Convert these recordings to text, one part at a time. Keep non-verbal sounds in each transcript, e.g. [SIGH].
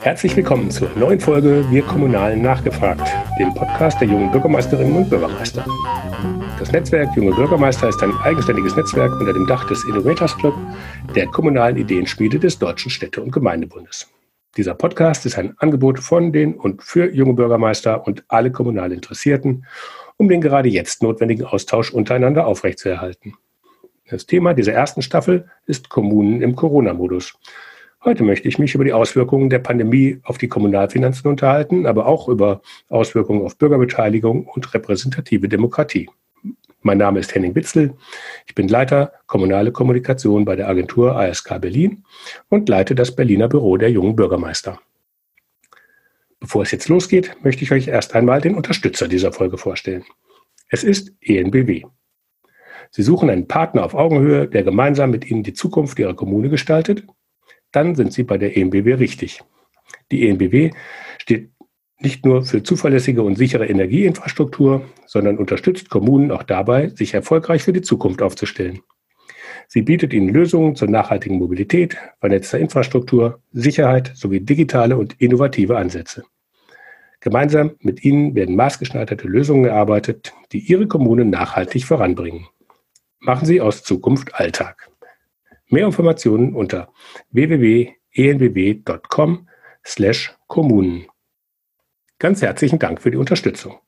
Herzlich willkommen zur neuen Folge Wir Kommunalen nachgefragt, dem Podcast der jungen Bürgermeisterinnen und Bürgermeister. Das Netzwerk Junge Bürgermeister ist ein eigenständiges Netzwerk unter dem Dach des Innovators Club, der kommunalen Ideenschmiede des Deutschen Städte- und Gemeindebundes. Dieser Podcast ist ein Angebot von den und für junge Bürgermeister und alle kommunal Interessierten, um den gerade jetzt notwendigen Austausch untereinander aufrechtzuerhalten. Das Thema dieser ersten Staffel ist Kommunen im Corona-Modus. Heute möchte ich mich über die Auswirkungen der Pandemie auf die Kommunalfinanzen unterhalten, aber auch über Auswirkungen auf Bürgerbeteiligung und repräsentative Demokratie. Mein Name ist Henning Witzel. Ich bin Leiter Kommunale Kommunikation bei der Agentur ASK Berlin und leite das Berliner Büro der jungen Bürgermeister. Bevor es jetzt losgeht, möchte ich euch erst einmal den Unterstützer dieser Folge vorstellen. Es ist ENBW. Sie suchen einen Partner auf Augenhöhe, der gemeinsam mit Ihnen die Zukunft Ihrer Kommune gestaltet. Dann sind Sie bei der ENBW richtig. Die ENBW steht nicht nur für zuverlässige und sichere Energieinfrastruktur, sondern unterstützt Kommunen auch dabei, sich erfolgreich für die Zukunft aufzustellen. Sie bietet ihnen Lösungen zur nachhaltigen Mobilität, vernetzter Infrastruktur, Sicherheit sowie digitale und innovative Ansätze. Gemeinsam mit ihnen werden maßgeschneiderte Lösungen erarbeitet, die ihre Kommune nachhaltig voranbringen. Machen Sie aus Zukunft Alltag. Mehr Informationen unter www.enbw.com slash Kommunen. Ganz herzlichen Dank für die Unterstützung.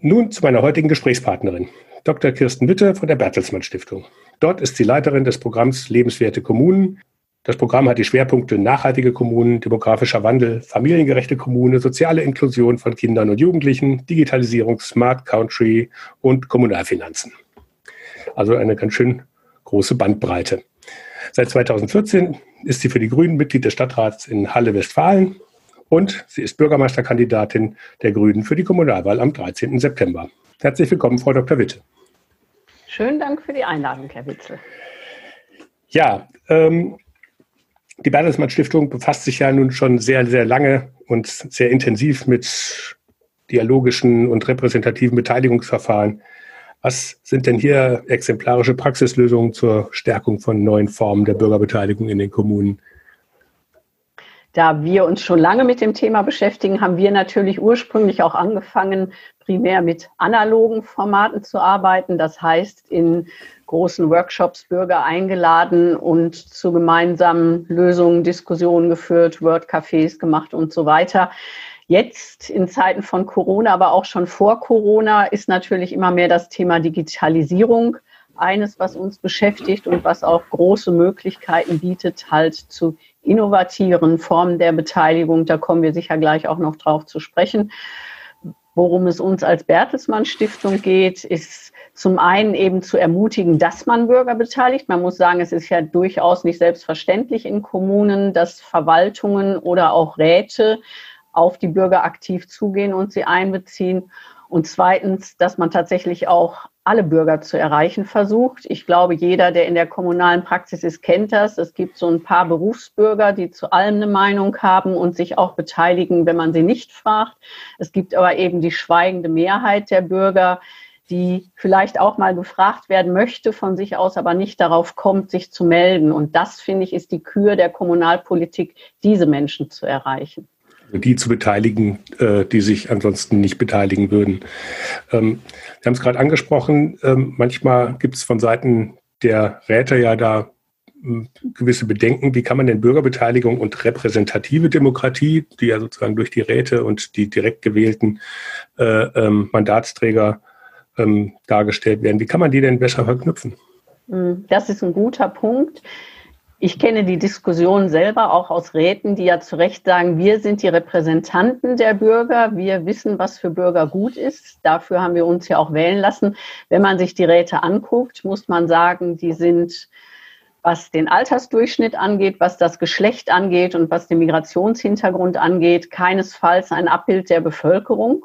Nun zu meiner heutigen Gesprächspartnerin, Dr. Kirsten Witte von der Bertelsmann Stiftung. Dort ist sie Leiterin des Programms Lebenswerte Kommunen. Das Programm hat die Schwerpunkte nachhaltige Kommunen, demografischer Wandel, familiengerechte Kommune, soziale Inklusion von Kindern und Jugendlichen, Digitalisierung, Smart Country und Kommunalfinanzen. Also eine ganz schön große Bandbreite. Seit 2014 ist sie für die Grünen Mitglied des Stadtrats in Halle Westfalen und sie ist Bürgermeisterkandidatin der Grünen für die Kommunalwahl am 13. September. Herzlich willkommen, Frau Dr. Witte. Schönen Dank für die Einladung, Herr Witzel. Ja, ähm, die Bertelsmann Stiftung befasst sich ja nun schon sehr, sehr lange und sehr intensiv mit dialogischen und repräsentativen Beteiligungsverfahren. Was sind denn hier exemplarische Praxislösungen zur Stärkung von neuen Formen der Bürgerbeteiligung in den Kommunen? Da wir uns schon lange mit dem Thema beschäftigen, haben wir natürlich ursprünglich auch angefangen, primär mit analogen Formaten zu arbeiten. Das heißt, in großen Workshops Bürger eingeladen und zu gemeinsamen Lösungen Diskussionen geführt, Wordcafés gemacht und so weiter. Jetzt in Zeiten von Corona, aber auch schon vor Corona, ist natürlich immer mehr das Thema Digitalisierung eines, was uns beschäftigt und was auch große Möglichkeiten bietet, halt zu innovativen Formen der Beteiligung. Da kommen wir sicher gleich auch noch drauf zu sprechen. Worum es uns als Bertelsmann Stiftung geht, ist zum einen eben zu ermutigen, dass man Bürger beteiligt. Man muss sagen, es ist ja durchaus nicht selbstverständlich in Kommunen, dass Verwaltungen oder auch Räte auf die Bürger aktiv zugehen und sie einbeziehen. Und zweitens, dass man tatsächlich auch alle Bürger zu erreichen versucht. Ich glaube, jeder, der in der kommunalen Praxis ist, kennt das. Es gibt so ein paar Berufsbürger, die zu allem eine Meinung haben und sich auch beteiligen, wenn man sie nicht fragt. Es gibt aber eben die schweigende Mehrheit der Bürger, die vielleicht auch mal gefragt werden möchte, von sich aus aber nicht darauf kommt, sich zu melden. Und das, finde ich, ist die Kür der Kommunalpolitik, diese Menschen zu erreichen die zu beteiligen, äh, die sich ansonsten nicht beteiligen würden. Ähm, wir haben es gerade angesprochen, ähm, manchmal gibt es von Seiten der Räte ja da hm, gewisse Bedenken, wie kann man denn Bürgerbeteiligung und repräsentative Demokratie, die ja sozusagen durch die Räte und die direkt gewählten äh, ähm, Mandatsträger ähm, dargestellt werden, wie kann man die denn besser verknüpfen? Hm, das ist ein guter Punkt. Ich kenne die Diskussion selber auch aus Räten, die ja zu Recht sagen, wir sind die Repräsentanten der Bürger, wir wissen, was für Bürger gut ist. Dafür haben wir uns ja auch wählen lassen. Wenn man sich die Räte anguckt, muss man sagen, die sind, was den Altersdurchschnitt angeht, was das Geschlecht angeht und was den Migrationshintergrund angeht, keinesfalls ein Abbild der Bevölkerung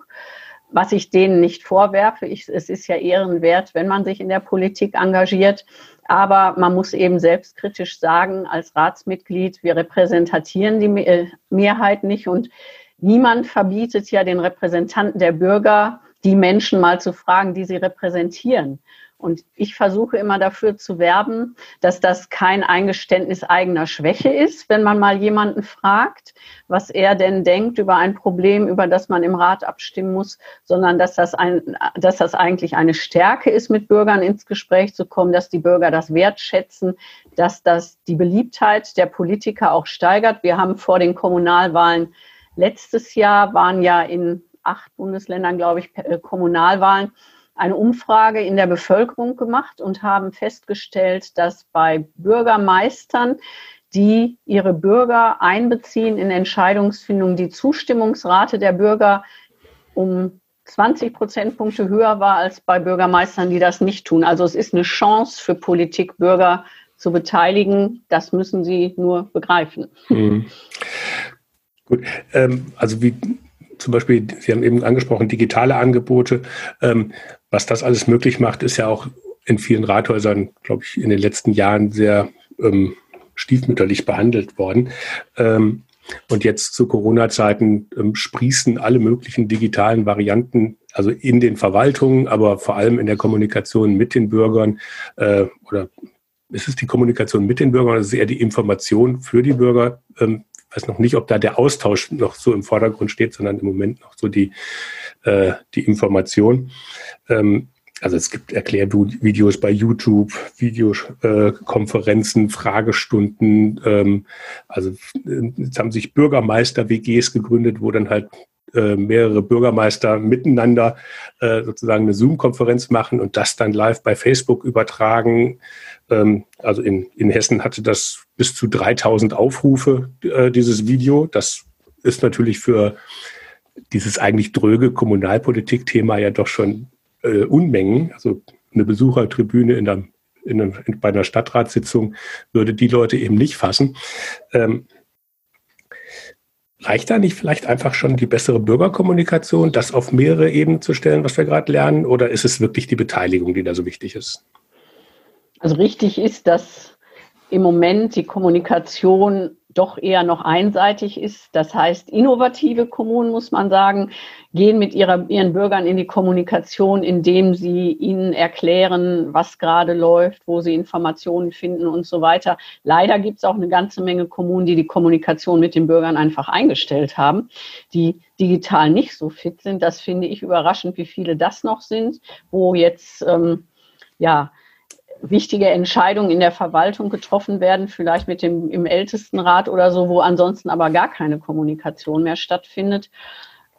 was ich denen nicht vorwerfe. Ich, es ist ja ehrenwert, wenn man sich in der Politik engagiert. Aber man muss eben selbstkritisch sagen, als Ratsmitglied, wir repräsentieren die äh, Mehrheit nicht und niemand verbietet ja den Repräsentanten der Bürger, die Menschen mal zu fragen, die sie repräsentieren. Und ich versuche immer dafür zu werben, dass das kein Eingeständnis eigener Schwäche ist, wenn man mal jemanden fragt, was er denn denkt über ein Problem, über das man im Rat abstimmen muss, sondern dass das, ein, dass das eigentlich eine Stärke ist, mit Bürgern ins Gespräch zu kommen, dass die Bürger das wertschätzen, dass das die Beliebtheit der Politiker auch steigert. Wir haben vor den Kommunalwahlen letztes Jahr waren ja in acht Bundesländern, glaube ich, äh, Kommunalwahlen eine Umfrage in der Bevölkerung gemacht und haben festgestellt, dass bei Bürgermeistern, die ihre Bürger einbeziehen in Entscheidungsfindung, die Zustimmungsrate der Bürger um 20 Prozentpunkte höher war als bei Bürgermeistern, die das nicht tun. Also es ist eine Chance für Politik, Bürger zu beteiligen. Das müssen sie nur begreifen. Mhm. Gut, ähm, also wie zum Beispiel, Sie haben eben angesprochen, digitale Angebote. Ähm, was das alles möglich macht, ist ja auch in vielen Rathäusern, glaube ich, in den letzten Jahren sehr ähm, stiefmütterlich behandelt worden. Ähm, und jetzt zu Corona-Zeiten ähm, sprießen alle möglichen digitalen Varianten, also in den Verwaltungen, aber vor allem in der Kommunikation mit den Bürgern äh, oder ist es die Kommunikation mit den Bürgern oder ist es eher die Information für die Bürger? Ähm, weiß noch nicht, ob da der Austausch noch so im Vordergrund steht, sondern im Moment noch so die, äh, die Information. Ähm, also es gibt Erklärvideos bei YouTube, Videokonferenzen, Fragestunden. Ähm, also jetzt haben sich Bürgermeister-WGs gegründet, wo dann halt äh, mehrere Bürgermeister miteinander äh, sozusagen eine Zoom-Konferenz machen und das dann live bei Facebook übertragen. Ähm, also in, in Hessen hatte das bis zu 3000 Aufrufe, äh, dieses Video. Das ist natürlich für dieses eigentlich dröge Kommunalpolitik-Thema ja doch schon äh, Unmengen. Also eine Besuchertribüne in der, in einer, in, bei einer Stadtratssitzung würde die Leute eben nicht fassen. Ähm, Reicht da nicht vielleicht einfach schon die bessere Bürgerkommunikation, das auf mehrere Ebenen zu stellen, was wir gerade lernen? Oder ist es wirklich die Beteiligung, die da so wichtig ist? Also richtig ist, dass im Moment die Kommunikation doch eher noch einseitig ist. Das heißt, innovative Kommunen, muss man sagen, gehen mit ihrer, ihren Bürgern in die Kommunikation, indem sie ihnen erklären, was gerade läuft, wo sie Informationen finden und so weiter. Leider gibt es auch eine ganze Menge Kommunen, die die Kommunikation mit den Bürgern einfach eingestellt haben, die digital nicht so fit sind. Das finde ich überraschend, wie viele das noch sind, wo jetzt ähm, ja wichtige Entscheidungen in der Verwaltung getroffen werden, vielleicht mit dem im Ältestenrat oder so, wo ansonsten aber gar keine Kommunikation mehr stattfindet.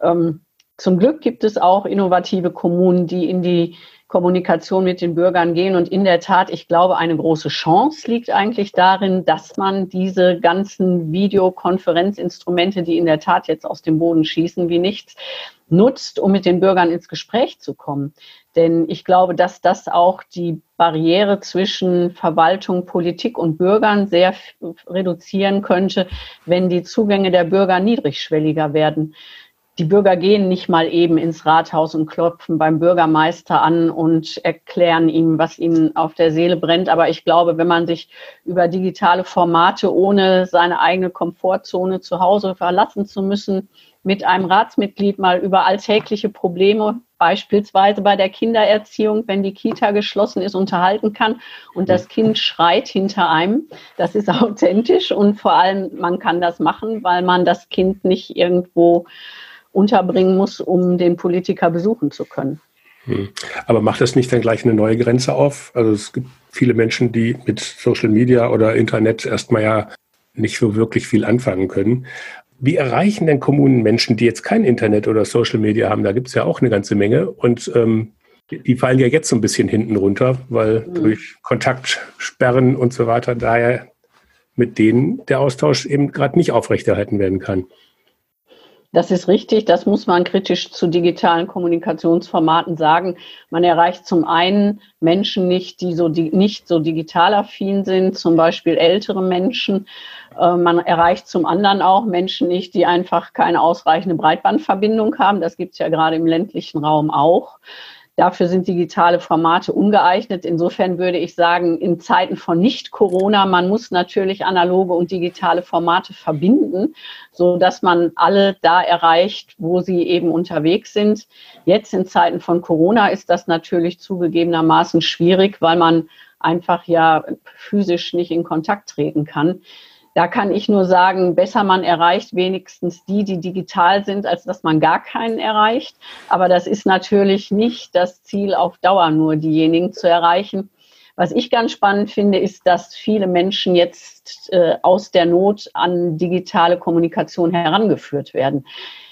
Ähm, zum Glück gibt es auch innovative Kommunen, die in die Kommunikation mit den Bürgern gehen. Und in der Tat, ich glaube, eine große Chance liegt eigentlich darin, dass man diese ganzen Videokonferenzinstrumente, die in der Tat jetzt aus dem Boden schießen wie nichts, nutzt, um mit den Bürgern ins Gespräch zu kommen. Denn ich glaube, dass das auch die Barriere zwischen Verwaltung, Politik und Bürgern sehr reduzieren könnte, wenn die Zugänge der Bürger niedrigschwelliger werden die Bürger gehen nicht mal eben ins Rathaus und klopfen beim Bürgermeister an und erklären ihm, was ihnen auf der Seele brennt. Aber ich glaube, wenn man sich über digitale Formate, ohne seine eigene Komfortzone zu Hause verlassen zu müssen, mit einem Ratsmitglied mal über alltägliche Probleme, beispielsweise bei der Kindererziehung, wenn die Kita geschlossen ist, unterhalten kann und das Kind schreit hinter einem. Das ist [LAUGHS] authentisch und vor allem, man kann das machen, weil man das Kind nicht irgendwo unterbringen muss, um den Politiker besuchen zu können. Hm. Aber macht das nicht dann gleich eine neue Grenze auf? Also es gibt viele Menschen, die mit Social Media oder Internet erstmal ja nicht so wirklich viel anfangen können. Wie erreichen denn Kommunen Menschen, die jetzt kein Internet oder Social Media haben? Da gibt es ja auch eine ganze Menge. Und ähm, die fallen ja jetzt so ein bisschen hinten runter, weil mhm. durch Kontaktsperren und so weiter daher mit denen der Austausch eben gerade nicht aufrechterhalten werden kann. Das ist richtig. Das muss man kritisch zu digitalen Kommunikationsformaten sagen. Man erreicht zum einen Menschen nicht, die so die, nicht so digital affin sind, zum Beispiel ältere Menschen. Äh, man erreicht zum anderen auch Menschen nicht, die einfach keine ausreichende Breitbandverbindung haben. Das gibt es ja gerade im ländlichen Raum auch. Dafür sind digitale Formate ungeeignet. Insofern würde ich sagen, in Zeiten von Nicht-Corona, man muss natürlich analoge und digitale Formate verbinden, so dass man alle da erreicht, wo sie eben unterwegs sind. Jetzt in Zeiten von Corona ist das natürlich zugegebenermaßen schwierig, weil man einfach ja physisch nicht in Kontakt treten kann. Da kann ich nur sagen, besser man erreicht wenigstens die, die digital sind, als dass man gar keinen erreicht. Aber das ist natürlich nicht das Ziel, auf Dauer nur diejenigen zu erreichen. Was ich ganz spannend finde, ist, dass viele Menschen jetzt äh, aus der Not an digitale Kommunikation herangeführt werden.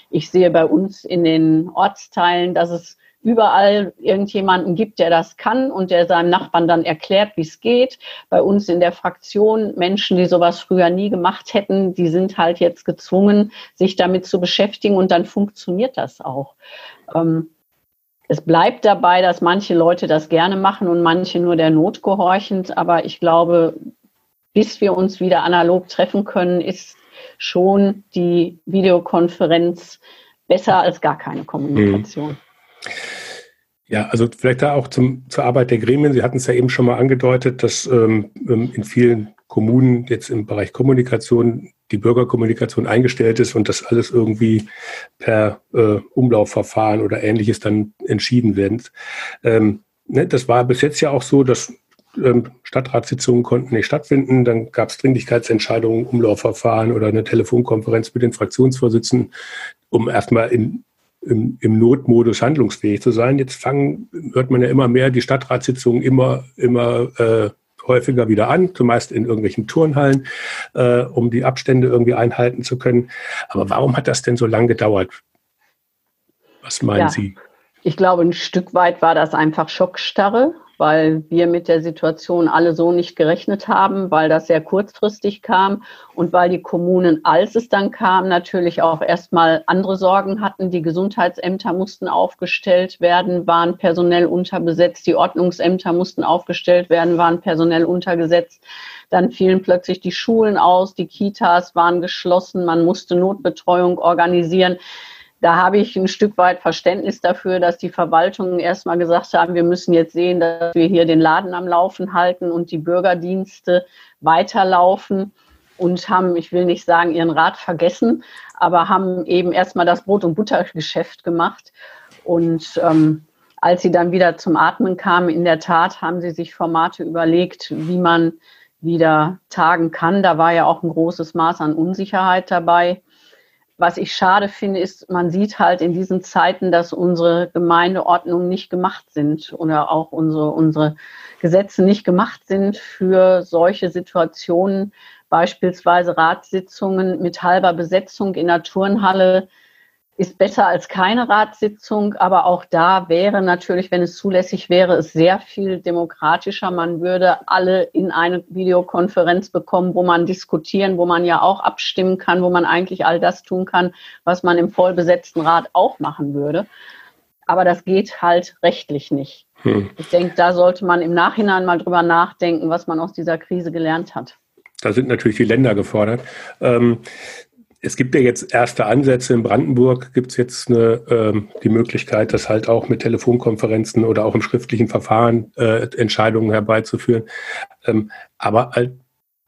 Ich sehe bei uns in den Ortsteilen, dass es überall irgendjemanden gibt, der das kann und der seinem Nachbarn dann erklärt, wie es geht. Bei uns in der Fraktion Menschen, die sowas früher nie gemacht hätten, die sind halt jetzt gezwungen, sich damit zu beschäftigen und dann funktioniert das auch. Ähm, es bleibt dabei, dass manche Leute das gerne machen und manche nur der Not gehorchend. Aber ich glaube, bis wir uns wieder analog treffen können, ist schon die Videokonferenz besser als gar keine Kommunikation. Mhm. Ja, also vielleicht da auch zum, zur Arbeit der Gremien. Sie hatten es ja eben schon mal angedeutet, dass ähm, ähm, in vielen Kommunen jetzt im Bereich Kommunikation die Bürgerkommunikation eingestellt ist und das alles irgendwie per äh, Umlaufverfahren oder ähnliches dann entschieden wird. Ähm, ne, das war bis jetzt ja auch so, dass ähm, Stadtratssitzungen konnten nicht stattfinden. Dann gab es Dringlichkeitsentscheidungen, Umlaufverfahren oder eine Telefonkonferenz mit den Fraktionsvorsitzenden, um erstmal in im, im Notmodus handlungsfähig zu sein. Jetzt fangen, hört man ja immer mehr die Stadtratssitzungen immer, immer äh, häufiger wieder an, zumeist in irgendwelchen Turnhallen, äh, um die Abstände irgendwie einhalten zu können. Aber warum hat das denn so lange gedauert? Was meinen ja, Sie? Ich glaube, ein Stück weit war das einfach Schockstarre weil wir mit der Situation alle so nicht gerechnet haben, weil das sehr kurzfristig kam und weil die Kommunen, als es dann kam, natürlich auch erstmal andere Sorgen hatten. Die Gesundheitsämter mussten aufgestellt werden, waren personell unterbesetzt. Die Ordnungsämter mussten aufgestellt werden, waren personell untergesetzt. Dann fielen plötzlich die Schulen aus, die Kitas waren geschlossen, man musste Notbetreuung organisieren da habe ich ein Stück weit Verständnis dafür, dass die Verwaltungen erstmal gesagt haben, wir müssen jetzt sehen, dass wir hier den Laden am Laufen halten und die Bürgerdienste weiterlaufen und haben, ich will nicht sagen, ihren Rat vergessen, aber haben eben erstmal das Brot- und Buttergeschäft gemacht. Und ähm, als sie dann wieder zum Atmen kamen, in der Tat haben sie sich Formate überlegt, wie man wieder tagen kann. Da war ja auch ein großes Maß an Unsicherheit dabei. Was ich schade finde, ist, man sieht halt in diesen Zeiten, dass unsere Gemeindeordnungen nicht gemacht sind oder auch unsere, unsere Gesetze nicht gemacht sind für solche Situationen, beispielsweise Ratssitzungen mit halber Besetzung in der Turnhalle ist besser als keine Ratssitzung, aber auch da wäre natürlich, wenn es zulässig wäre, es sehr viel demokratischer. Man würde alle in eine Videokonferenz bekommen, wo man diskutieren, wo man ja auch abstimmen kann, wo man eigentlich all das tun kann, was man im vollbesetzten Rat auch machen würde. Aber das geht halt rechtlich nicht. Hm. Ich denke, da sollte man im Nachhinein mal drüber nachdenken, was man aus dieser Krise gelernt hat. Da sind natürlich die Länder gefordert. Ähm, es gibt ja jetzt erste Ansätze. In Brandenburg gibt es jetzt eine, ähm, die Möglichkeit, das halt auch mit Telefonkonferenzen oder auch im schriftlichen Verfahren äh, Entscheidungen herbeizuführen. Ähm, aber halt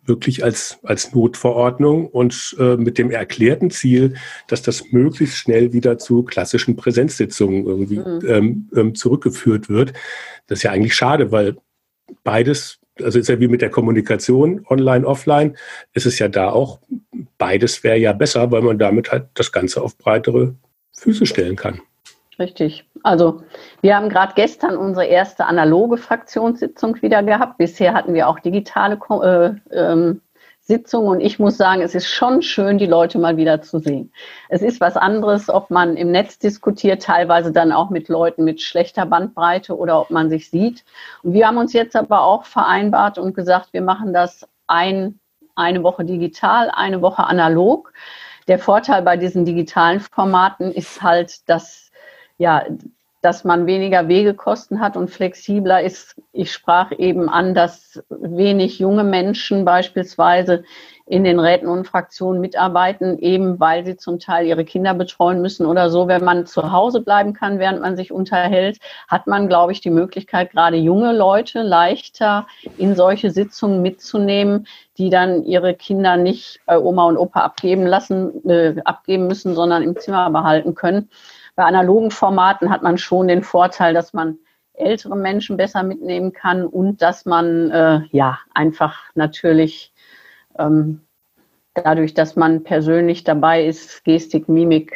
wirklich als, als Notverordnung und äh, mit dem erklärten Ziel, dass das möglichst schnell wieder zu klassischen Präsenzsitzungen irgendwie mhm. ähm, ähm zurückgeführt wird. Das ist ja eigentlich schade, weil beides also ist ja wie mit der Kommunikation online, offline, ist es ja da auch, beides wäre ja besser, weil man damit halt das Ganze auf breitere Füße stellen kann. Richtig. Also wir haben gerade gestern unsere erste analoge Fraktionssitzung wieder gehabt. Bisher hatten wir auch digitale äh, ähm, Sitzung und ich muss sagen, es ist schon schön, die Leute mal wieder zu sehen. Es ist was anderes, ob man im Netz diskutiert, teilweise dann auch mit Leuten mit schlechter Bandbreite oder ob man sich sieht. Und wir haben uns jetzt aber auch vereinbart und gesagt, wir machen das ein, eine Woche digital, eine Woche analog. Der Vorteil bei diesen digitalen Formaten ist halt, dass ja, dass man weniger Wegekosten hat und flexibler ist. Ich sprach eben an, dass wenig junge Menschen beispielsweise in den Räten und Fraktionen mitarbeiten, eben weil sie zum Teil ihre Kinder betreuen müssen oder so. Wenn man zu Hause bleiben kann, während man sich unterhält, hat man, glaube ich, die Möglichkeit, gerade junge Leute leichter in solche Sitzungen mitzunehmen, die dann ihre Kinder nicht bei Oma und Opa abgeben lassen, äh, abgeben müssen, sondern im Zimmer behalten können. Bei analogen Formaten hat man schon den Vorteil, dass man ältere Menschen besser mitnehmen kann und dass man äh, ja einfach natürlich ähm, dadurch, dass man persönlich dabei ist, Gestik, Mimik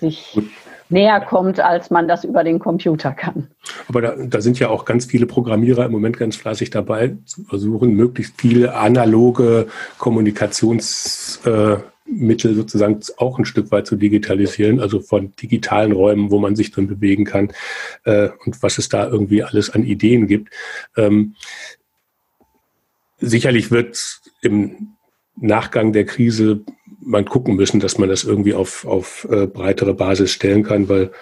sich Gut. näher kommt, als man das über den Computer kann. Aber da, da, sind ja auch ganz viele Programmierer im Moment ganz fleißig dabei, zu versuchen, möglichst viele analoge Kommunikationsmittel äh, sozusagen auch ein Stück weit zu digitalisieren, also von digitalen Räumen, wo man sich drin bewegen kann äh, und was es da irgendwie alles an Ideen gibt. Ähm, sicherlich wird im Nachgang der Krise man gucken müssen, dass man das irgendwie auf, auf äh, breitere Basis stellen kann, weil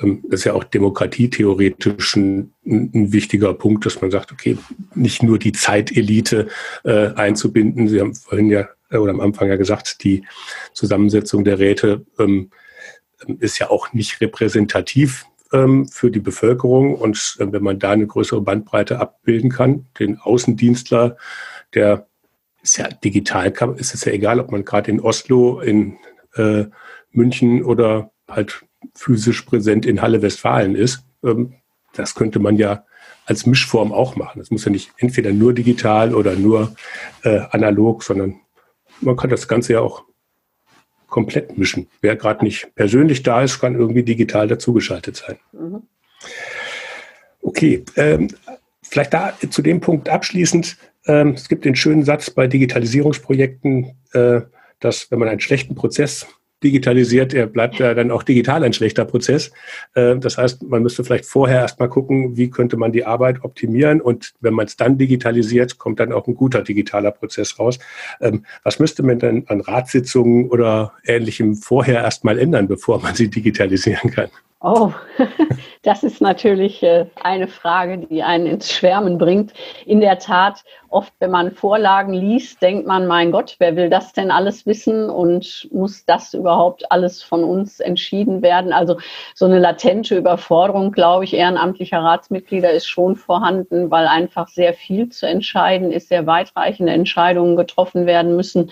ähm, das ist ja auch demokratietheoretisch ein, ein, wichtiger Punkt, dass man sagt, okay, nicht nur die Zeitelite äh, einzubinden. Sie haben vorhin ja äh, oder am Anfang ja gesagt, die Zusammensetzung der Räte ähm, ist ja auch nicht repräsentativ ähm, für die Bevölkerung. Und äh, wenn man da eine größere Bandbreite abbilden kann, den Außendienstler, der ist ja digital, ist es ja egal, ob man gerade in Oslo, in äh, München oder halt physisch präsent in Halle Westfalen ist. Ähm, das könnte man ja als Mischform auch machen. Das muss ja nicht entweder nur digital oder nur äh, analog, sondern man kann das Ganze ja auch komplett mischen. Wer gerade nicht persönlich da ist, kann irgendwie digital dazugeschaltet sein. Mhm. Okay, ähm, vielleicht da zu dem Punkt abschließend. Ähm, es gibt den schönen Satz bei Digitalisierungsprojekten, äh, dass wenn man einen schlechten Prozess digitalisiert, er bleibt ja dann auch digital ein schlechter Prozess. Äh, das heißt, man müsste vielleicht vorher erstmal gucken, wie könnte man die Arbeit optimieren und wenn man es dann digitalisiert, kommt dann auch ein guter digitaler Prozess raus. Ähm, was müsste man denn an Ratssitzungen oder ähnlichem vorher erstmal ändern, bevor man sie digitalisieren kann? Oh, [LAUGHS] das ist natürlich äh, eine Frage, die einen ins Schwärmen bringt. In der Tat, oft, wenn man Vorlagen liest, denkt man, mein Gott, wer will das denn alles wissen und muss das überhaupt alles von uns entschieden werden? Also so eine latente Überforderung, glaube ich, ehrenamtlicher Ratsmitglieder ist schon vorhanden, weil einfach sehr viel zu entscheiden ist, sehr weitreichende Entscheidungen getroffen werden müssen.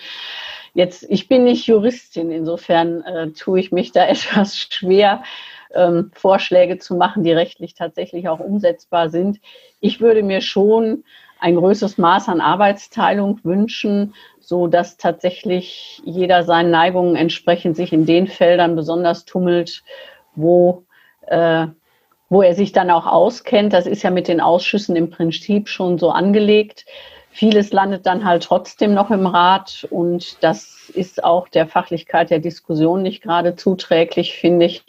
Jetzt, ich bin nicht Juristin, insofern äh, tue ich mich da [LAUGHS] etwas schwer ähm, Vorschläge zu machen, die rechtlich tatsächlich auch umsetzbar sind. Ich würde mir schon ein größeres Maß an Arbeitsteilung wünschen, so dass tatsächlich jeder seinen Neigungen entsprechend sich in den Feldern besonders tummelt, wo, äh, wo er sich dann auch auskennt. Das ist ja mit den Ausschüssen im Prinzip schon so angelegt. Vieles landet dann halt trotzdem noch im Rat und das ist auch der Fachlichkeit der Diskussion nicht gerade zuträglich, finde ich.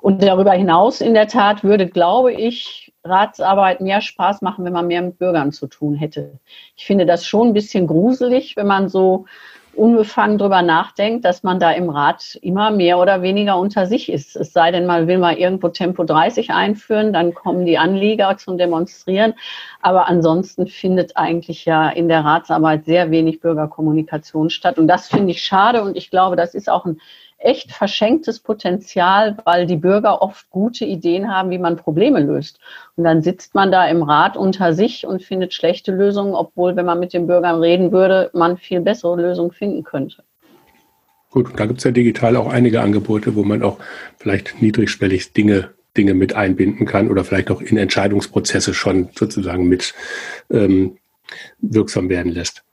Und darüber hinaus in der Tat würde, glaube ich, Ratsarbeit mehr Spaß machen, wenn man mehr mit Bürgern zu tun hätte. Ich finde das schon ein bisschen gruselig, wenn man so unbefangen drüber nachdenkt, dass man da im Rat immer mehr oder weniger unter sich ist. Es sei denn, man will mal irgendwo Tempo 30 einführen, dann kommen die Anlieger zum Demonstrieren. Aber ansonsten findet eigentlich ja in der Ratsarbeit sehr wenig Bürgerkommunikation statt. Und das finde ich schade. Und ich glaube, das ist auch ein echt verschenktes Potenzial, weil die Bürger oft gute Ideen haben, wie man Probleme löst. Und dann sitzt man da im Rat unter sich und findet schlechte Lösungen, obwohl, wenn man mit den Bürgern reden würde, man viel bessere Lösungen finden könnte. Gut, da gibt es ja digital auch einige Angebote, wo man auch vielleicht niedrigschwellig Dinge, Dinge mit einbinden kann oder vielleicht auch in Entscheidungsprozesse schon sozusagen mit ähm, wirksam werden lässt.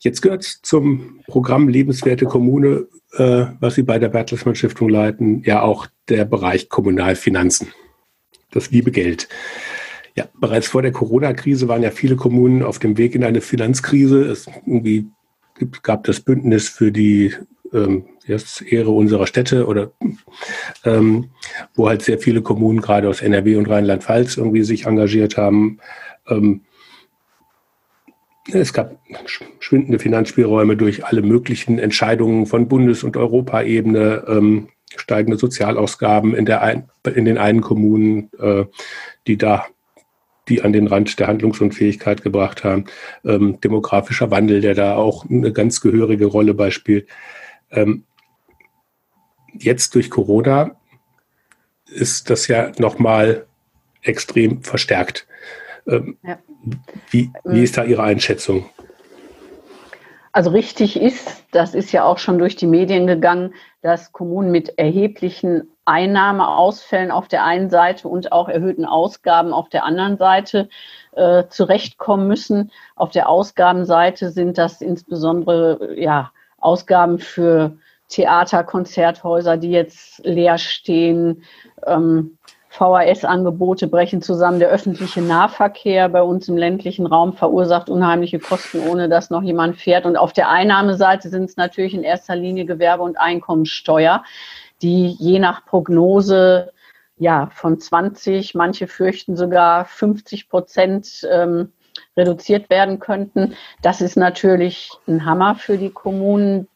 Jetzt gehört zum Programm Lebenswerte Kommune äh, was Sie bei der Bertelsmann Stiftung leiten, ja auch der Bereich Kommunalfinanzen, das liebe Geld. Ja, bereits vor der Corona-Krise waren ja viele Kommunen auf dem Weg in eine Finanzkrise. Es irgendwie gab das Bündnis für die ähm, Ehre unserer Städte oder ähm, wo halt sehr viele Kommunen gerade aus NRW und Rheinland-Pfalz irgendwie sich engagiert haben. Ähm, es gab schwindende Finanzspielräume durch alle möglichen Entscheidungen von Bundes- und Europaebene. Ähm, steigende Sozialausgaben in, der ein, in den einen Kommunen, äh, die da die an den Rand der Handlungsunfähigkeit gebracht haben, ähm, demografischer Wandel, der da auch eine ganz gehörige Rolle beispielt. Ähm, jetzt durch Corona ist das ja nochmal extrem verstärkt. Ähm, ja. Wie, wie ist da Ihre Einschätzung? Also richtig ist, das ist ja auch schon durch die Medien gegangen, dass Kommunen mit erheblichen Einnahmeausfällen auf der einen Seite und auch erhöhten Ausgaben auf der anderen Seite äh, zurechtkommen müssen. Auf der Ausgabenseite sind das insbesondere ja, Ausgaben für Theater, Konzerthäuser, die jetzt leer stehen, ähm, VHS-Angebote brechen zusammen. Der öffentliche Nahverkehr bei uns im ländlichen Raum verursacht unheimliche Kosten, ohne dass noch jemand fährt. Und auf der Einnahmeseite sind es natürlich in erster Linie Gewerbe- und Einkommensteuer, die je nach Prognose ja von 20, manche fürchten sogar 50 Prozent ähm, reduziert werden könnten. Das ist natürlich ein Hammer für die Kommunen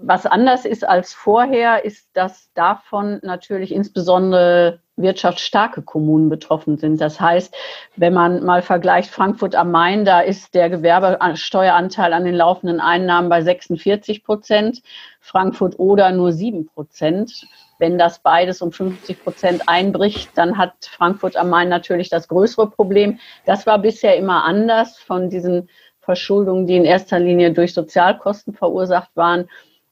was anders ist als vorher, ist, dass davon natürlich insbesondere wirtschaftsstarke Kommunen betroffen sind. Das heißt, wenn man mal vergleicht Frankfurt am Main, da ist der Gewerbesteueranteil an den laufenden Einnahmen bei 46 Prozent, Frankfurt oder nur 7 Prozent. Wenn das beides um 50 Prozent einbricht, dann hat Frankfurt am Main natürlich das größere Problem. Das war bisher immer anders von diesen Verschuldungen, die in erster Linie durch Sozialkosten verursacht waren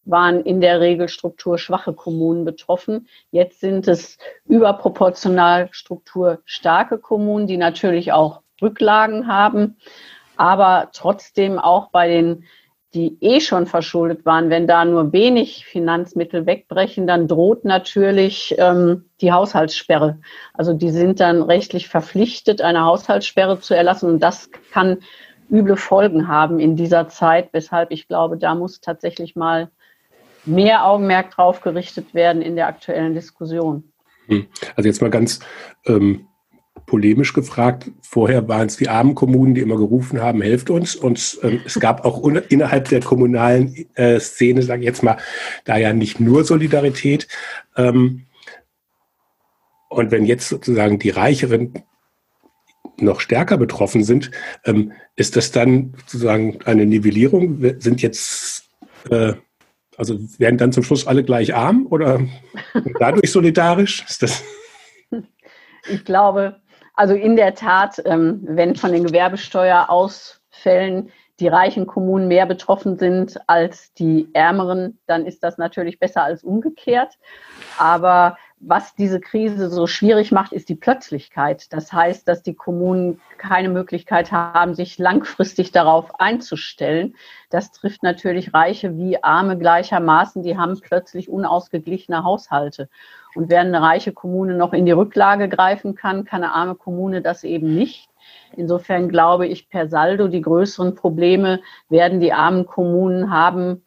waren in der Regel strukturschwache Kommunen betroffen. Jetzt sind es überproportional strukturstarke Kommunen, die natürlich auch Rücklagen haben, aber trotzdem auch bei den, die eh schon verschuldet waren, wenn da nur wenig Finanzmittel wegbrechen, dann droht natürlich ähm, die Haushaltssperre. Also die sind dann rechtlich verpflichtet, eine Haushaltssperre zu erlassen und das kann üble Folgen haben in dieser Zeit, weshalb ich glaube, da muss tatsächlich mal mehr Augenmerk drauf gerichtet werden in der aktuellen Diskussion. Hm. Also jetzt mal ganz ähm, polemisch gefragt. Vorher waren es die armen Kommunen, die immer gerufen haben, helft uns. Und ähm, es gab auch innerhalb der kommunalen äh, Szene, sage ich jetzt mal, da ja nicht nur Solidarität. Ähm, und wenn jetzt sozusagen die Reicheren noch stärker betroffen sind, ähm, ist das dann sozusagen eine Nivellierung? Sind jetzt äh, also werden dann zum Schluss alle gleich arm oder [LAUGHS] dadurch solidarisch? Ist das ich glaube, also in der Tat, ähm, wenn von den Gewerbesteuerausfällen die reichen Kommunen mehr betroffen sind als die ärmeren, dann ist das natürlich besser als umgekehrt. Aber was diese Krise so schwierig macht, ist die Plötzlichkeit. Das heißt, dass die Kommunen keine Möglichkeit haben, sich langfristig darauf einzustellen. Das trifft natürlich Reiche wie Arme gleichermaßen. Die haben plötzlich unausgeglichene Haushalte. Und während eine reiche Kommune noch in die Rücklage greifen kann, kann eine arme Kommune das eben nicht. Insofern glaube ich, per Saldo die größeren Probleme werden die armen Kommunen haben,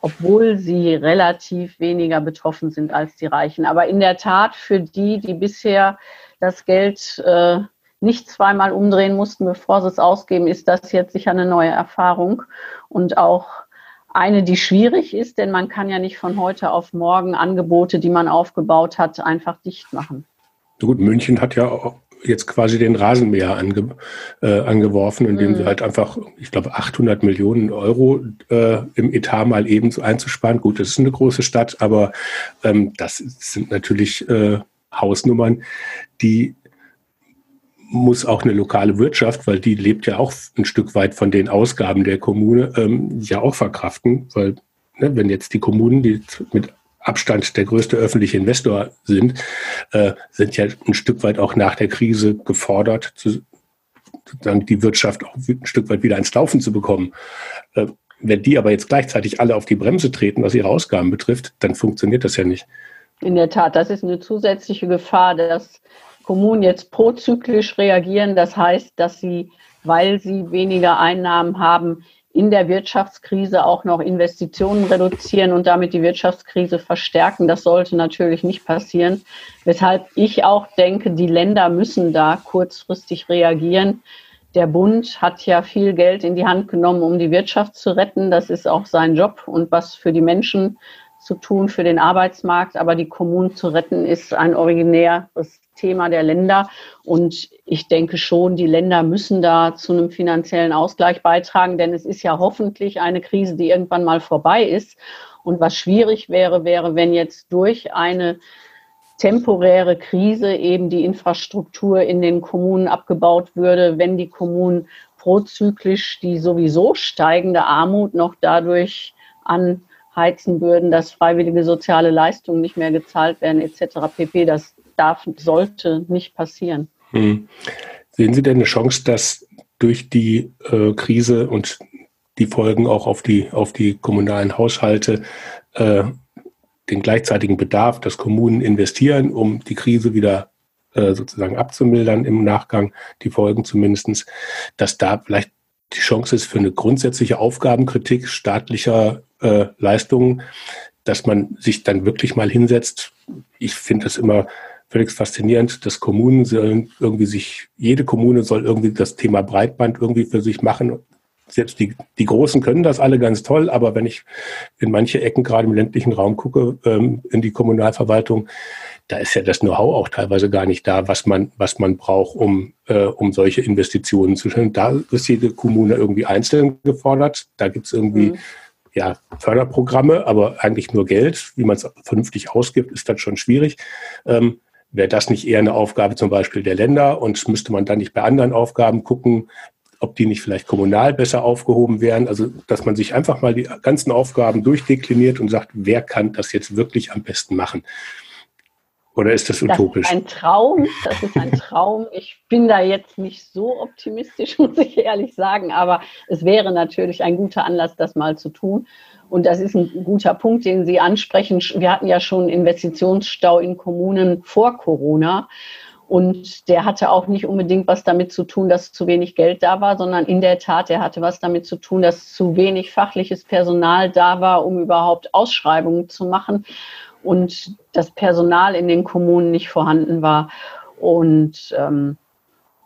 obwohl sie relativ weniger betroffen sind als die Reichen. Aber in der Tat für die, die bisher das Geld äh, nicht zweimal umdrehen mussten, bevor sie es ausgeben, ist das jetzt sicher eine neue Erfahrung und auch eine, die schwierig ist, denn man kann ja nicht von heute auf morgen Angebote, die man aufgebaut hat, einfach dicht machen. Gut, München hat ja jetzt quasi den Rasenmäher ange, äh, angeworfen, indem mhm. sie halt einfach, ich glaube, 800 Millionen Euro äh, im Etat mal eben so einzusparen. Gut, das ist eine große Stadt, aber ähm, das sind natürlich äh, Hausnummern, die muss auch eine lokale Wirtschaft, weil die lebt ja auch ein Stück weit von den Ausgaben der Kommune, ähm, ja auch verkraften, weil ne, wenn jetzt die Kommunen, die mit Abstand der größte öffentliche Investor sind, äh, sind ja ein Stück weit auch nach der Krise gefordert, zu, sozusagen die Wirtschaft auch ein Stück weit wieder ins Laufen zu bekommen. Äh, wenn die aber jetzt gleichzeitig alle auf die Bremse treten, was ihre Ausgaben betrifft, dann funktioniert das ja nicht. In der Tat, das ist eine zusätzliche Gefahr, dass Kommunen jetzt prozyklisch reagieren. Das heißt, dass sie, weil sie weniger Einnahmen haben, in der Wirtschaftskrise auch noch Investitionen reduzieren und damit die Wirtschaftskrise verstärken. Das sollte natürlich nicht passieren. Weshalb ich auch denke, die Länder müssen da kurzfristig reagieren. Der Bund hat ja viel Geld in die Hand genommen, um die Wirtschaft zu retten. Das ist auch sein Job. Und was für die Menschen zu tun für den Arbeitsmarkt, aber die Kommunen zu retten ist ein originäres Thema der Länder. Und ich denke schon, die Länder müssen da zu einem finanziellen Ausgleich beitragen, denn es ist ja hoffentlich eine Krise, die irgendwann mal vorbei ist. Und was schwierig wäre, wäre, wenn jetzt durch eine temporäre Krise eben die Infrastruktur in den Kommunen abgebaut würde, wenn die Kommunen prozyklisch die sowieso steigende Armut noch dadurch anheizen würden, dass freiwillige soziale Leistungen nicht mehr gezahlt werden etc. pp. Das darf, sollte nicht passieren. Hm. Sehen Sie denn eine Chance, dass durch die äh, Krise und die Folgen auch auf die, auf die kommunalen Haushalte äh, den gleichzeitigen Bedarf, dass Kommunen investieren, um die Krise wieder äh, sozusagen abzumildern im Nachgang, die Folgen zumindestens, dass da vielleicht die Chance ist für eine grundsätzliche Aufgabenkritik staatlicher äh, Leistungen, dass man sich dann wirklich mal hinsetzt. Ich finde das immer völlig faszinierend, dass Kommunen sollen irgendwie sich, jede Kommune soll irgendwie das Thema Breitband irgendwie für sich machen selbst die, die Großen können das alle ganz toll, aber wenn ich in manche Ecken gerade im ländlichen Raum gucke, ähm, in die Kommunalverwaltung, da ist ja das Know-how auch teilweise gar nicht da, was man, was man braucht, um, äh, um solche Investitionen zu stellen. Da ist jede Kommune irgendwie einzeln gefordert. Da gibt es irgendwie mhm. ja, Förderprogramme, aber eigentlich nur Geld. Wie man es vernünftig ausgibt, ist dann schon schwierig. Ähm, Wäre das nicht eher eine Aufgabe zum Beispiel der Länder und müsste man dann nicht bei anderen Aufgaben gucken, ob die nicht vielleicht kommunal besser aufgehoben wären. Also, dass man sich einfach mal die ganzen Aufgaben durchdekliniert und sagt, wer kann das jetzt wirklich am besten machen? Oder ist das utopisch? Das ist ein Traum. Das ist ein Traum. Ich bin da jetzt nicht so optimistisch, [LAUGHS] muss ich ehrlich sagen. Aber es wäre natürlich ein guter Anlass, das mal zu tun. Und das ist ein guter Punkt, den Sie ansprechen. Wir hatten ja schon Investitionsstau in Kommunen vor Corona. Und der hatte auch nicht unbedingt was damit zu tun, dass zu wenig Geld da war, sondern in der Tat, der hatte was damit zu tun, dass zu wenig fachliches Personal da war, um überhaupt Ausschreibungen zu machen und das Personal in den Kommunen nicht vorhanden war. Und ähm,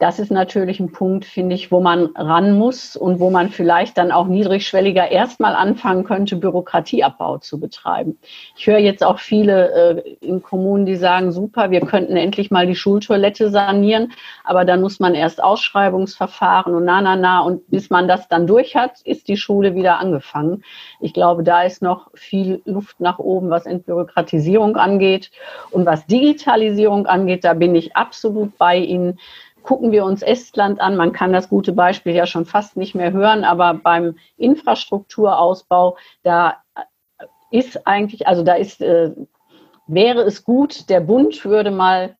das ist natürlich ein Punkt, finde ich, wo man ran muss und wo man vielleicht dann auch niedrigschwelliger erstmal anfangen könnte, Bürokratieabbau zu betreiben. Ich höre jetzt auch viele äh, in Kommunen, die sagen, super, wir könnten endlich mal die Schultoilette sanieren, aber dann muss man erst Ausschreibungsverfahren und na, na, na. Und bis man das dann durch hat, ist die Schule wieder angefangen. Ich glaube, da ist noch viel Luft nach oben, was Entbürokratisierung angeht. Und was Digitalisierung angeht, da bin ich absolut bei Ihnen Gucken wir uns Estland an, man kann das gute Beispiel ja schon fast nicht mehr hören, aber beim Infrastrukturausbau, da ist eigentlich, also da ist, äh, wäre es gut, der Bund würde mal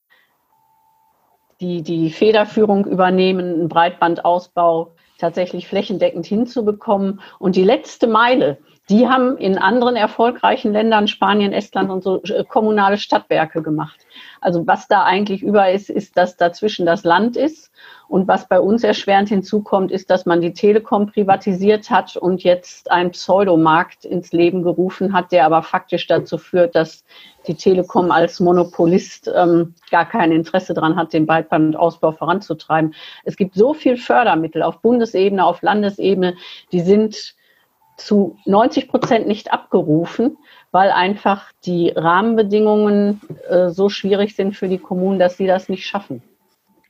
die, die Federführung übernehmen, einen Breitbandausbau tatsächlich flächendeckend hinzubekommen. Und die letzte Meile, die haben in anderen erfolgreichen Ländern, Spanien, Estland und so, äh, kommunale Stadtwerke gemacht. Also was da eigentlich über ist, ist, dass dazwischen das Land ist. Und was bei uns erschwerend hinzukommt, ist, dass man die Telekom privatisiert hat und jetzt einen Pseudomarkt ins Leben gerufen hat, der aber faktisch dazu führt, dass die Telekom als Monopolist ähm, gar kein Interesse daran hat, den Breitbandausbau voranzutreiben. Es gibt so viel Fördermittel auf Bundesebene, auf Landesebene, die sind zu 90 Prozent nicht abgerufen, weil einfach die Rahmenbedingungen äh, so schwierig sind für die Kommunen, dass sie das nicht schaffen.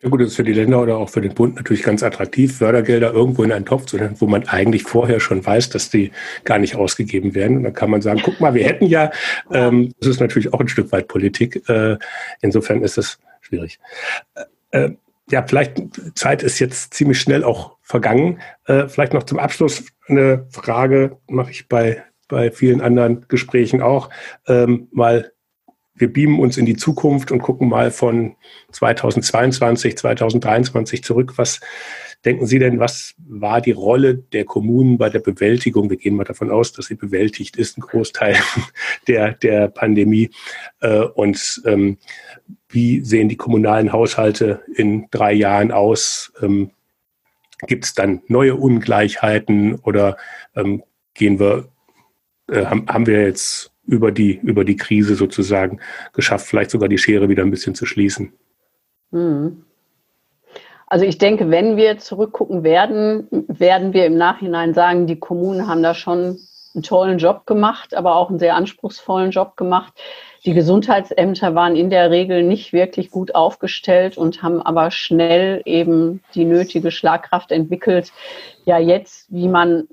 Ja gut, das ist für die Länder oder auch für den Bund natürlich ganz attraktiv, Fördergelder irgendwo in einen Topf zu nehmen, wo man eigentlich vorher schon weiß, dass die gar nicht ausgegeben werden. Und dann kann man sagen, guck mal, wir hätten ja, ähm, das ist natürlich auch ein Stück weit Politik. Äh, insofern ist es schwierig. Äh, äh ja, vielleicht Zeit ist jetzt ziemlich schnell auch vergangen. Äh, vielleicht noch zum Abschluss eine Frage, mache ich bei, bei vielen anderen Gesprächen auch. Ähm, mal, wir beamen uns in die Zukunft und gucken mal von 2022, 2023 zurück. Was denken Sie denn, was war die Rolle der Kommunen bei der Bewältigung? Wir gehen mal davon aus, dass sie bewältigt ist, ein Großteil [LAUGHS] der, der Pandemie. Äh, und ähm, wie sehen die kommunalen Haushalte in drei Jahren aus? Ähm, Gibt es dann neue Ungleichheiten oder ähm, gehen wir, äh, haben, wir jetzt über die, über die Krise sozusagen geschafft, vielleicht sogar die Schere wieder ein bisschen zu schließen? Hm. Also ich denke, wenn wir zurückgucken werden, werden wir im Nachhinein sagen, die Kommunen haben da schon einen tollen Job gemacht, aber auch einen sehr anspruchsvollen Job gemacht. Die Gesundheitsämter waren in der Regel nicht wirklich gut aufgestellt und haben aber schnell eben die nötige Schlagkraft entwickelt. Ja, jetzt, wie man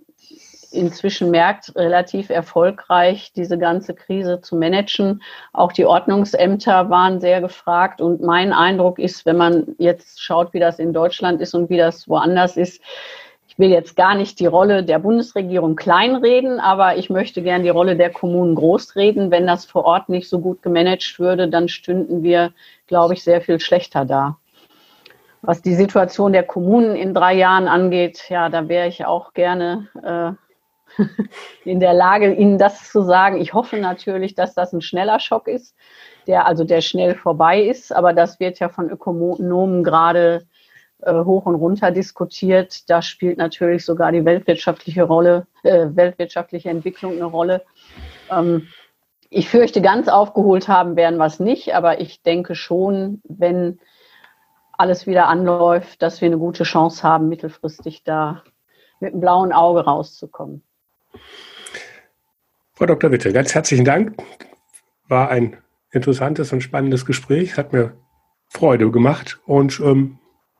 inzwischen merkt, relativ erfolgreich, diese ganze Krise zu managen. Auch die Ordnungsämter waren sehr gefragt. Und mein Eindruck ist, wenn man jetzt schaut, wie das in Deutschland ist und wie das woanders ist, ich will jetzt gar nicht die Rolle der Bundesregierung kleinreden, aber ich möchte gern die Rolle der Kommunen großreden. Wenn das vor Ort nicht so gut gemanagt würde, dann stünden wir, glaube ich, sehr viel schlechter da. Was die Situation der Kommunen in drei Jahren angeht, ja, da wäre ich auch gerne äh, [LAUGHS] in der Lage, Ihnen das zu sagen. Ich hoffe natürlich, dass das ein schneller Schock ist, der also der schnell vorbei ist. Aber das wird ja von Ökonomen gerade äh, hoch und runter diskutiert. Da spielt natürlich sogar die weltwirtschaftliche Rolle, äh, weltwirtschaftliche Entwicklung eine Rolle. Ähm, ich fürchte, ganz aufgeholt haben werden wir es nicht, aber ich denke schon, wenn alles wieder anläuft, dass wir eine gute Chance haben, mittelfristig da mit einem blauen Auge rauszukommen. Frau Dr. Witte, ganz herzlichen Dank. War ein interessantes und spannendes Gespräch. Hat mir Freude gemacht. Und ähm,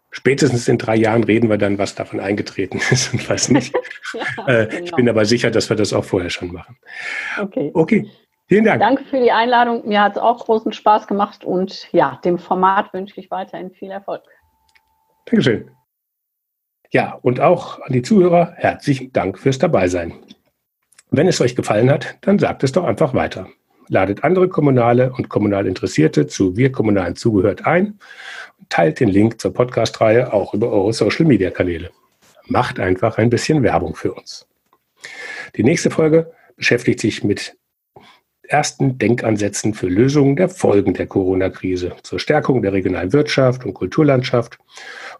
spätestens in drei Jahren reden wir dann, was davon eingetreten [LAUGHS] ist und was nicht. ja, [LAUGHS] äh, genau. Ich bin aber sicher, dass wir das auch vorher schon machen. Okay. Okay. Vielen Dank. Danke für die Einladung. Mir hat es auch großen Spaß gemacht und ja, dem Format wünsche ich weiterhin viel Erfolg. Dankeschön. Ja, und auch an die Zuhörer herzlichen Dank fürs Dabeisein. Wenn es euch gefallen hat, dann sagt es doch einfach weiter. Ladet andere Kommunale und kommunal Interessierte zu Wir Kommunalen zugehört ein und teilt den Link zur Podcast-Reihe auch über eure Social-Media-Kanäle. Macht einfach ein bisschen Werbung für uns. Die nächste Folge beschäftigt sich mit ersten Denkansätzen für Lösungen der Folgen der Corona-Krise zur Stärkung der regionalen Wirtschaft und Kulturlandschaft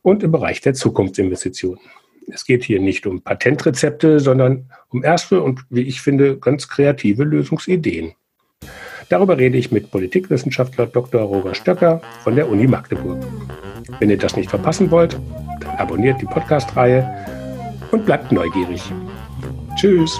und im Bereich der Zukunftsinvestitionen. Es geht hier nicht um Patentrezepte, sondern um erste und, wie ich finde, ganz kreative Lösungsideen. Darüber rede ich mit Politikwissenschaftler Dr. Roger Stöcker von der Uni Magdeburg. Wenn ihr das nicht verpassen wollt, dann abonniert die Podcast-Reihe und bleibt neugierig. Tschüss!